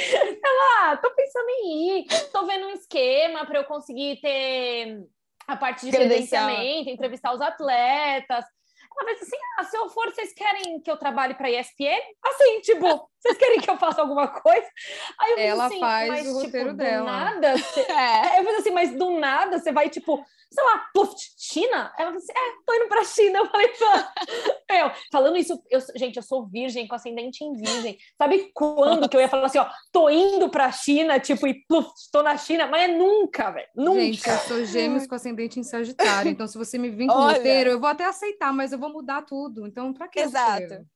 Ela, ah, tô pensando em ir. Tô vendo um esquema para eu conseguir ter a parte de credenciamento, entrevistar os atletas. Ela fez assim: ah, se eu for, vocês querem que eu trabalhe para a ESPN? Assim, tipo, vocês querem que eu faça alguma coisa? Aí eu Ela assim, faz mas, o roteiro tipo, dela. Do nada, você... é. Eu falei assim, mas do nada você vai, tipo, sei lá, puf, China? Ela falou assim, é, tô indo pra China. Eu falei, eu, falando isso, eu, gente, eu sou virgem, com ascendente em virgem. Sabe quando que eu ia falar assim, ó, tô indo pra China, tipo, e puf, tô na China, mas é nunca, velho, nunca. Gente, eu sou gêmeos com ascendente em Sagitário, então se você me vir com Olha... roteiro, eu vou até aceitar, mas eu vou mudar tudo, então pra que Exato.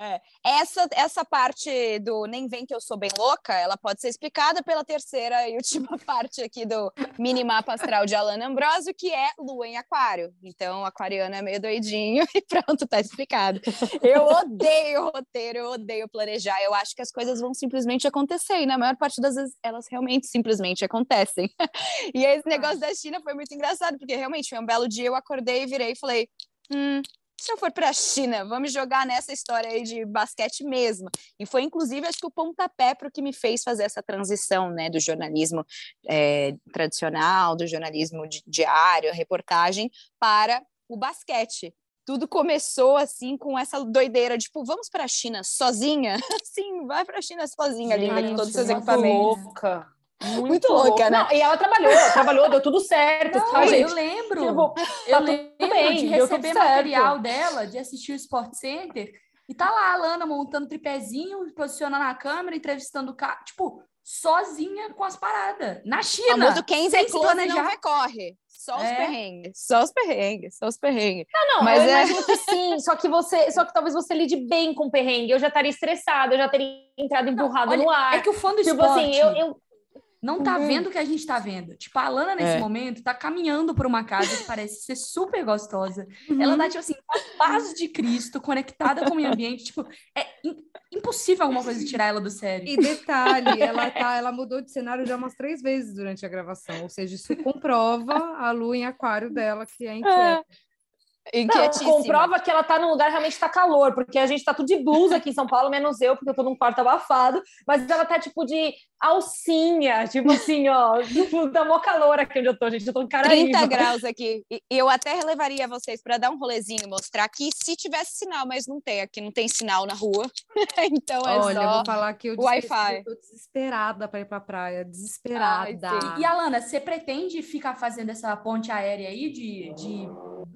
É. Essa, essa parte do Nem Vem Que Eu Sou Bem Louca, ela pode ser explicada pela terceira e última parte aqui do mini mapa astral de Alana Ambrosio, que é Lua em Aquário. Então, o aquariano é meio doidinho e pronto, tá explicado. Eu odeio roteiro, eu odeio planejar. Eu acho que as coisas vão simplesmente acontecer, e na maior parte das vezes elas realmente simplesmente acontecem. E esse negócio da China foi muito engraçado, porque realmente foi um belo dia, eu acordei e virei e falei. Hum, se eu for para a China, vamos jogar nessa história aí de basquete mesmo. E foi, inclusive, acho que o pontapé para o que me fez fazer essa transição, né, do jornalismo é, tradicional, do jornalismo diário, reportagem, para o basquete. Tudo começou assim com essa doideira, tipo, vamos para a China sozinha? Sim, vai para a China sozinha, linda, com todos os seus equipamentos. Louca. Muito, muito louca, né? Não, e ela trabalhou, trabalhou, deu tudo certo. Não, tá, eu lembro. Tipo, eu tá lembro bem, de receber material dela, de assistir o Sport Center. E tá lá a Lana montando tripézinho, posicionando a câmera, entrevistando o cara. Tipo, sozinha com as paradas. Na China. O famoso quem vem planejar. não recorre. Só os é. perrengues, só os perrengues, só os perrengues. Não, não, mas eu é... imagino que sim, só que você, só que talvez você lide bem com o perrengue. Eu já estaria estressada, eu já teria entrado empurrado no ar. É que o fã do tipo assim, esporte... assim, eu, eu não tá uhum. vendo o que a gente tá vendo. Tipo, a Lana, nesse é. momento, tá caminhando por uma casa que parece ser super gostosa. Uhum. Ela tá, tipo assim, a paz de Cristo, conectada com o meio ambiente. Tipo, é impossível alguma coisa tirar ela do sério. E detalhe, ela, tá, ela mudou de cenário já umas três vezes durante a gravação. Ou seja, isso comprova a lua em aquário dela, que é inquieta. Não, comprova que ela tá num lugar realmente tá calor, porque a gente tá tudo de blusa aqui em São Paulo, menos eu, porque eu tô num quarto abafado, mas ela tá tipo de alcinha, tipo assim, ó, tipo, tá mó calor aqui onde eu tô, gente, eu tô em Caraíba. 30 graus aqui. E eu até relevaria vocês para dar um rolezinho, mostrar aqui se tivesse sinal, mas não tem, aqui não tem sinal na rua. então é Olha, só eu vou falar que eu Wi-Fi. tô desesperada para ir pra praia, desesperada. E Alana, você pretende ficar fazendo essa ponte aérea aí de, de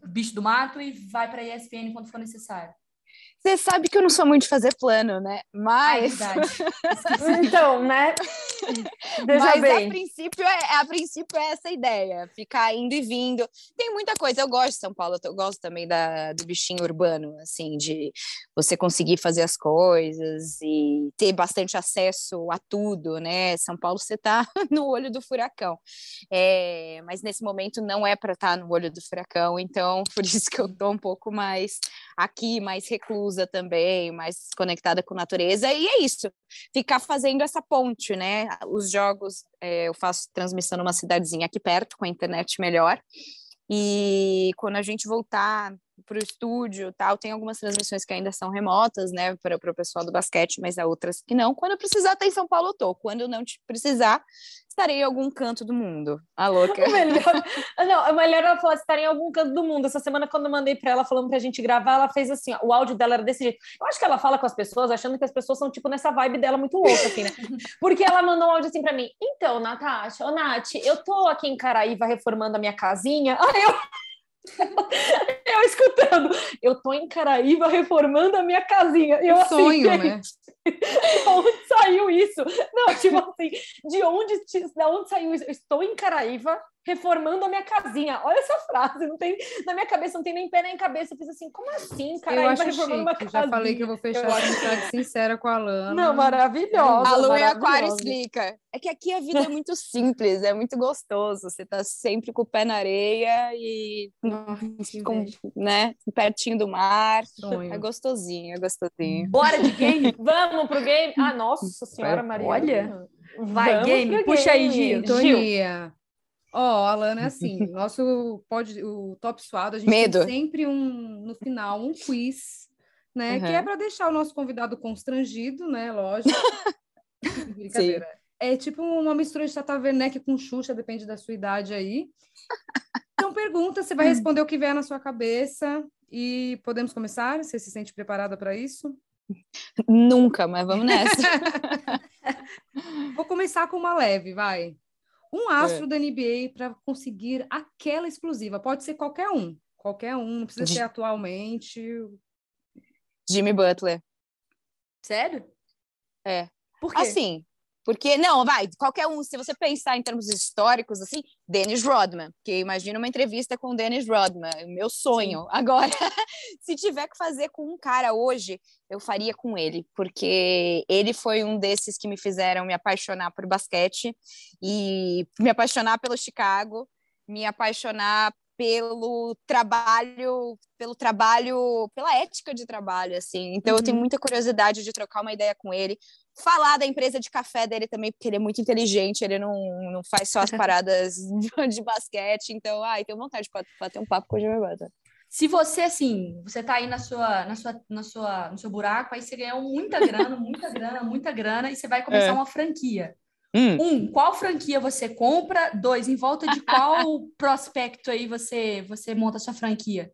bicho do mato e vai para a ESPN quando for necessário? Você sabe que eu não sou muito de fazer plano, né? Mas. Ah, é. Então, né? Veja Mas bem. a princípio, é, a princípio é essa ideia, ficar indo e vindo. Tem muita coisa, eu gosto de São Paulo, eu gosto também da, do bichinho urbano, assim, de você conseguir fazer as coisas e ter bastante acesso a tudo, né? São Paulo você tá no olho do furacão. É, mas nesse momento não é para estar no olho do furacão, então por isso que eu tô um pouco mais aqui, mais reclusa também, mais conectada com natureza, e é isso, ficar fazendo essa ponte, né? Os jogos, é, eu faço transmissão numa cidadezinha aqui perto, com a internet melhor, e quando a gente voltar para o estúdio tal, tem algumas transmissões que ainda são remotas, né, para o pessoal do basquete, mas há outras que não. Quando eu precisar, estar em São Paulo, eu tô. Quando eu não precisar, estarei em algum canto do mundo. A louca. Melhor, não, é melhor ela falar estar em algum canto do mundo. Essa semana, quando eu mandei para ela falando para a gente gravar, ela fez assim: ó, o áudio dela era desse jeito. Eu acho que ela fala com as pessoas achando que as pessoas são tipo nessa vibe dela muito louca, assim, né? Porque ela mandou um áudio assim para mim: então, Natasha, ô Nath, eu tô aqui em Caraíva reformando a minha casinha. Aí eu. Eu escutando, eu tô em Caraíva reformando a minha casinha. Eu, assim, Sonho, gente, né? De onde saiu isso? Não, tipo assim, de onde, de onde saiu isso? Eu estou em Caraíva reformando a minha casinha. Olha essa frase, não tem, na minha cabeça não tem nem pé nem cabeça. Eu fiz assim, como assim, Eu Caraíva acho reformando uma chique. casinha? Já falei que eu vou fechar Eu amizade sincera com a Lana. Não, maravilhosa. A Lu e Aquário maravilhosa. explica. É que aqui a vida é muito simples, é muito gostoso. Você tá sempre com o pé na areia e Que com, né, pertinho do mar. É Sonho. gostosinho, é gostosinho. Bora de game? Vamos pro game? Ah, nossa senhora, Maria. Olha. Vai, Vamos game. Puxa aí, game. Gil. Sintonia. Ó, a Lana é assim, nosso pode, o Top Suado, a gente Medo. tem sempre um, no final, um quiz, né? Que Uhum. é para deixar o nosso convidado constrangido, né? Lógico. Brincadeira. É tipo uma mistura de Tata Werneck com Xuxa, depende da sua idade aí. Então pergunta, você vai responder o que vier na sua cabeça e podemos começar? Você se sente preparada para isso? Nunca, mas vamos nessa. Vou começar com uma leve, vai. Um É. astro da NBA para conseguir aquela exclusiva. Pode ser qualquer um. Qualquer um, não precisa De- ser atualmente. Jimmy Butler. Sério? É. Por quê? Assim, porque, não, vai, qualquer um, se você pensar em termos históricos, assim, Dennis Rodman, que imagina uma entrevista com Dennis Rodman, meu sonho. Agora, se tiver que fazer com um cara hoje, eu faria com ele, porque ele foi um desses que me fizeram me apaixonar por basquete e me apaixonar pelo Chicago, me apaixonar pelo trabalho, pelo trabalho, pela ética de trabalho, assim. Então eu tenho Uhum. muita curiosidade de trocar uma ideia com ele, falar da empresa de café dele também, porque ele é muito inteligente, ele não, não faz só as paradas de basquete, então, ai, tenho vontade de bater um papo com o Jimmy Butler. Se você, assim, você tá aí na sua, na sua, na sua, no seu buraco, aí você ganhou muita grana, muita grana, muita grana, e você vai começar É. uma franquia. Hum. Um, qual franquia você compra? Dois, em volta de qual prospecto aí você, você monta a sua franquia?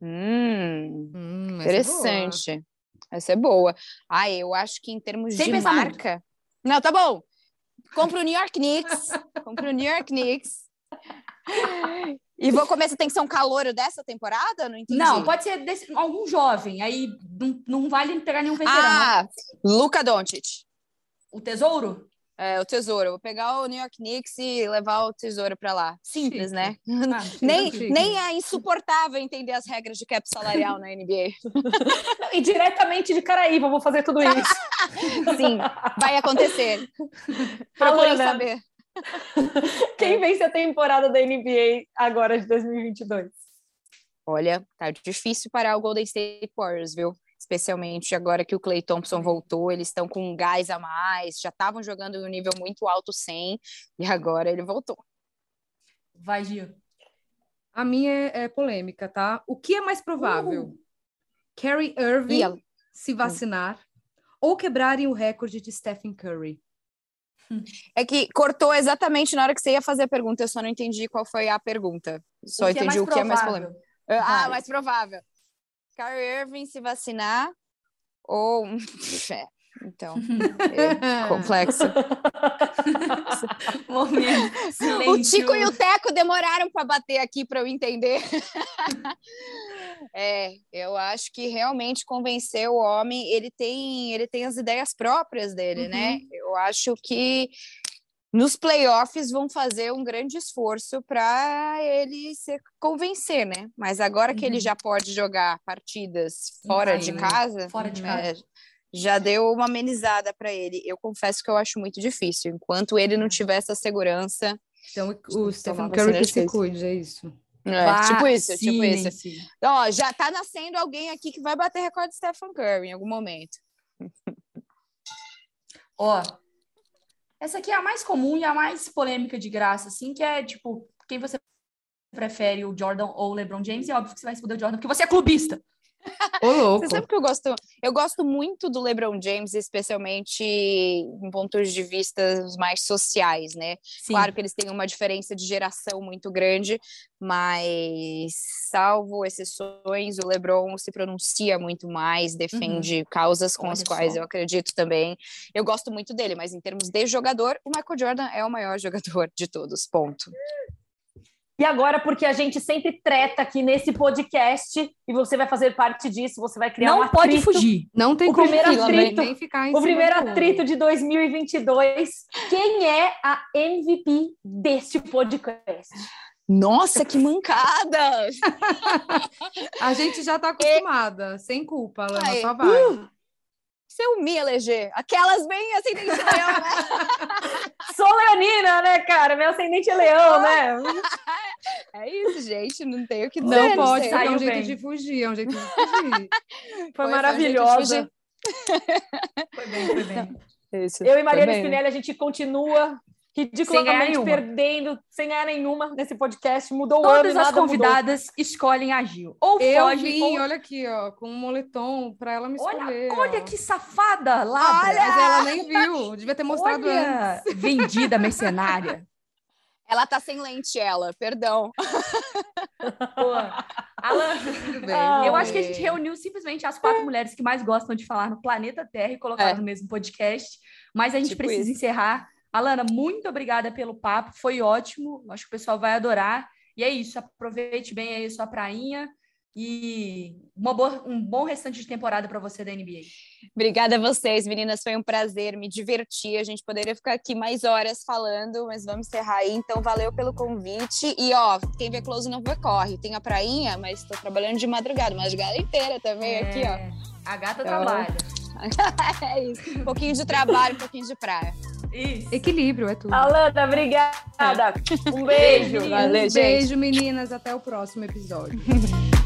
Hum, Hum, é interessante. Essa é boa. Ah, eu acho que em termos Sem de muito. marca. Não, tá bom. Compra o New York Knicks. Compra o New York Knicks. E vou começar. Tem que ser um calouro dessa temporada? Não entendi. Não, pode ser desse- algum jovem, aí não, não vale pegar nenhum veterano. Ah, Luca Doncic. O tesouro? É, o tesouro. Vou pegar o New York Knicks e levar o tesouro pra lá. Simples, Chique. né? Ah, Nem, chique. nem é insuportável entender as regras de cap salarial na NBA. E diretamente de Caraíva, eu vou fazer tudo isso. Sim, vai acontecer. Procurem Alana. saber. Quem vence a temporada da NBA agora de 2022? Olha, tá difícil parar o Golden State Warriors, viu? Especialmente agora que o Clay Thompson voltou, eles estão com um gás a mais, já estavam jogando em um nível muito alto sem, e agora ele voltou. Vai, Gil. A minha é, é polêmica, tá? O que é mais provável? Uh. Carrie Irving ela? se vacinar ou quebrarem o recorde de Stephen Curry? É que cortou exatamente na hora que você ia fazer a pergunta, eu só não entendi qual foi a pergunta. Só O é entendi mais o que é mais polêmico. Ah, mais provável. Kyrie Irving se vacinar ou. É, então, é complexo. O. Tico e o Teco demoraram para bater aqui para eu entender. é, eu acho que realmente convencer o homem, ele tem, ele tem as ideias próprias dele, né? Eu acho que nos playoffs vão fazer um grande esforço para ele se convencer, né? Mas agora que ele já pode jogar partidas fora de né? casa, Fora de é, casa. já deu uma amenizada para ele. Eu confesso que eu acho muito difícil. Enquanto ele não tiver essa segurança, Então, o Stephen Curry é que se cuide, é isso. é, tipo isso, tipo isso. Vacinem-se. Ó, já tá nascendo alguém aqui que vai bater recorde de Stephen Curry em algum momento. Ó, essa aqui é a mais comum e a mais polêmica de graça, assim, que é, tipo, quem você prefere, o Jordan ou o LeBron James? E é óbvio que você vai escolher o Jordan, porque você é clubista. Ô, louco. Você sabe que eu gosto, eu gosto muito do LeBron James, especialmente em pontos de vista mais sociais, né? Sim. Claro que eles têm uma diferença de geração muito grande, mas salvo exceções, o LeBron se pronuncia muito mais, defende causas com as Olha quais só. eu acredito também. Eu gosto muito dele, mas em termos de jogador, o Michael Jordan é o maior jogador de todos, ponto. E agora, porque a gente sempre treta aqui nesse podcast, e você vai fazer parte disso, você vai criar um Não pode fugir. Não tem O como primeiro fila, atrito- nem ficar em O cima primeiro atrito de 2022. Quem é a MVP deste podcast? Nossa, que mancada! A gente já tá acostumada, sem culpa, Lana, Ai, só vai. uh, Você me eleger. Aquelas bem sou eu, né? Sou leonina, né, cara? Meu ascendente é leão, né? É isso, gente, não tem o que dizer. Não pode, é um jeito bem. de fugir, é um jeito de fugir. Foi, Foi, maravilhosa. Foi bem, foi bem. Isso, Eu e Mariana né? Spinelli, a gente continua Sem ridiculamente nenhuma. perdendo, sem ganhar nenhuma nesse podcast. Mudou o ano Todas as nada mudou. convidadas escolhem a Gil. Ou Eu foge, vim, ou... olha aqui, ó, com um moletom pra ela me escolher. Olha, olha que safada. Olha! Mas ela nem viu, devia ter mostrado antes. Olha, vendida, mercenária. Ela tá sem lente, ela, perdão. Boa. Alan, Tudo bem. Ah, eu acho que a gente reuniu simplesmente as quatro mulheres que mais gostam de falar no planeta Terra e colocaram É. no mesmo podcast. Mas a gente Tipo precisa isso. encerrar. Alana, muito obrigada pelo papo, foi ótimo. Acho que o pessoal vai adorar. E é isso, aproveite bem aí a sua prainha e uma boa- um bom restante de temporada para você da NBA. Obrigada a vocês, meninas. Foi um prazer, me diverti. A gente poderia ficar aqui mais horas falando, mas vamos encerrar aí. Então, valeu pelo convite. E, ó, quem vê close não vê corre. Tem a prainha, mas tô trabalhando de madrugada, madrugada inteira também aqui, ó. É, A gata Então, trabalha. É isso. Um pouquinho de trabalho, um pouquinho de praia. Isso. Equilíbrio é tudo. Alana, obrigada. Um beijo. Valeu, um gente. beijo, meninas. Até o próximo episódio.